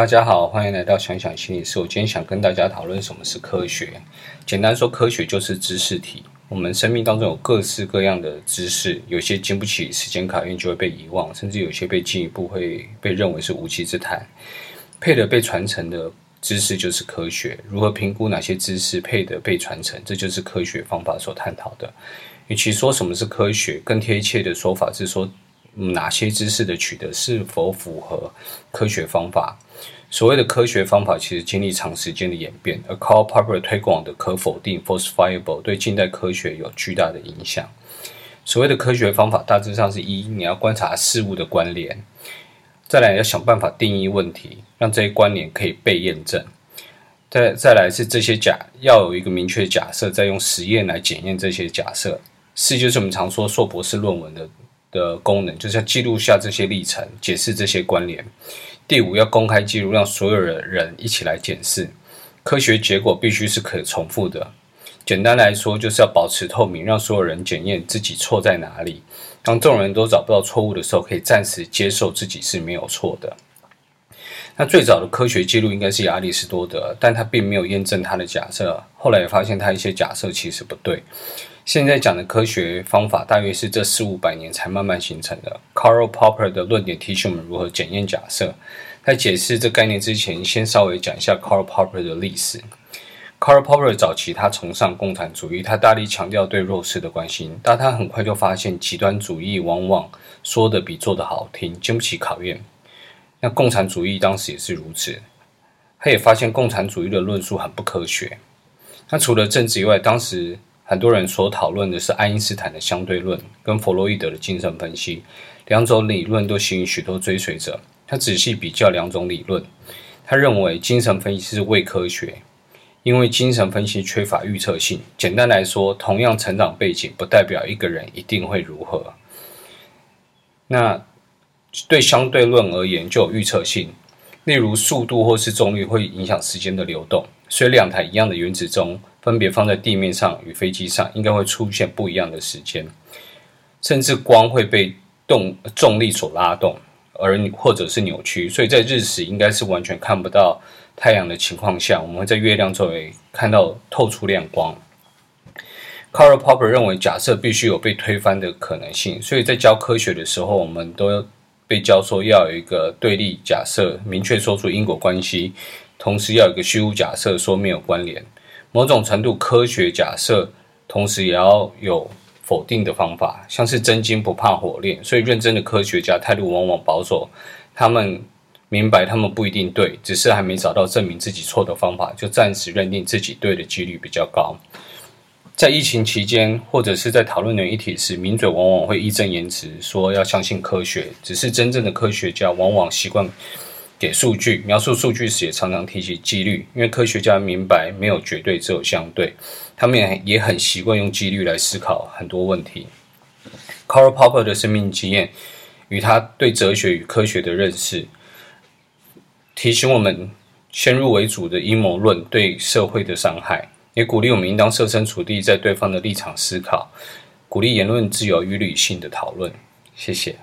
大家好，欢迎来到想想心理事。我今天想跟大家讨论什么是科学。简单说，科学就是知识体。我们生命当中有各式各样的知识，有些经不起时间考验就会被遗忘，甚至有些被进一步会被认为是无稽之谈。配得被传承的知识就是科学。如何评估哪些知识配得被传承，这就是科学方法所探讨的。与其说什么是科学，更贴切的说法是说。哪些知识的取得是否符合科学方法？所谓的科学方法，其实经历长时间的演变。而 Karl Popper 推广的可否定 （falsifiable） 对近代科学有巨大的影响。所谓的科学方法，大致上是一：你要观察事物的关联；再来要想办法定义问题，让这些关联可以被验证；再再来是这些假要有一个明确假设，再用实验来检验这些假设。四就是我们常说硕博士论文的。的功能就是要记录下这些历程，解释这些关联。第五，要公开记录，让所有的人一起来检视。科学结果必须是可重复的。简单来说，就是要保持透明，让所有人检验自己错在哪里。当众人都找不到错误的时候，可以暂时接受自己是没有错的。那最早的科学记录应该是亚里士多德，但他并没有验证他的假设。后来也发现他一些假设其实不对。现在讲的科学方法，大约是这四五百年才慢慢形成的。Karl Popper 的论点提醒我们如何检验假设。在解释这概念之前，先稍微讲一下 Karl Popper 的历史。Karl Popper 早期他崇尚共产主义，他大力强调对弱势的关心，但他很快就发现极端主义往往说的比做的好听，经不起考验。那共产主义当时也是如此，他也发现共产主义的论述很不科学。那除了政治以外，当时很多人所讨论的是爱因斯坦的相对论跟弗洛伊德的精神分析，两种理论都吸引许多追随者。他仔细比较两种理论，他认为精神分析是伪科学，因为精神分析缺乏预测性。简单来说，同样成长背景不代表一个人一定会如何。那对相对论而言就有预测性，例如速度或是重力会影响时间的流动，所以两台一样的原子钟。分别放在地面上与飞机上，应该会出现不一样的时间，甚至光会被动重力所拉动，而或者是扭曲。所以在日食应该是完全看不到太阳的情况下，我们会在月亮周围看到透出亮光。Karl Popper 认为，假设必须有被推翻的可能性，所以在教科学的时候，我们都被教说要有一个对立假设，明确说出因果关系，同时要有一个虚无假设，说没有关联。某种程度科学假设，同时也要有否定的方法，像是真金不怕火炼。所以认真的科学家态度往往保守，他们明白他们不一定对，只是还没找到证明自己错的方法，就暂时认定自己对的几率比较高。在疫情期间，或者是在讨论的议题时，名嘴往往会义正言辞说要相信科学，只是真正的科学家往往习惯。给数据描述数据时，也常常提起几率，因为科学家明白没有绝对，只有相对。他们也也很习惯用几率来思考很多问题。Karl Popper 的生命经验与他对哲学与科学的认识，提醒我们先入为主的阴谋论对社会的伤害，也鼓励我们应当设身处地在对方的立场思考，鼓励言论自由与理性的讨论。谢谢。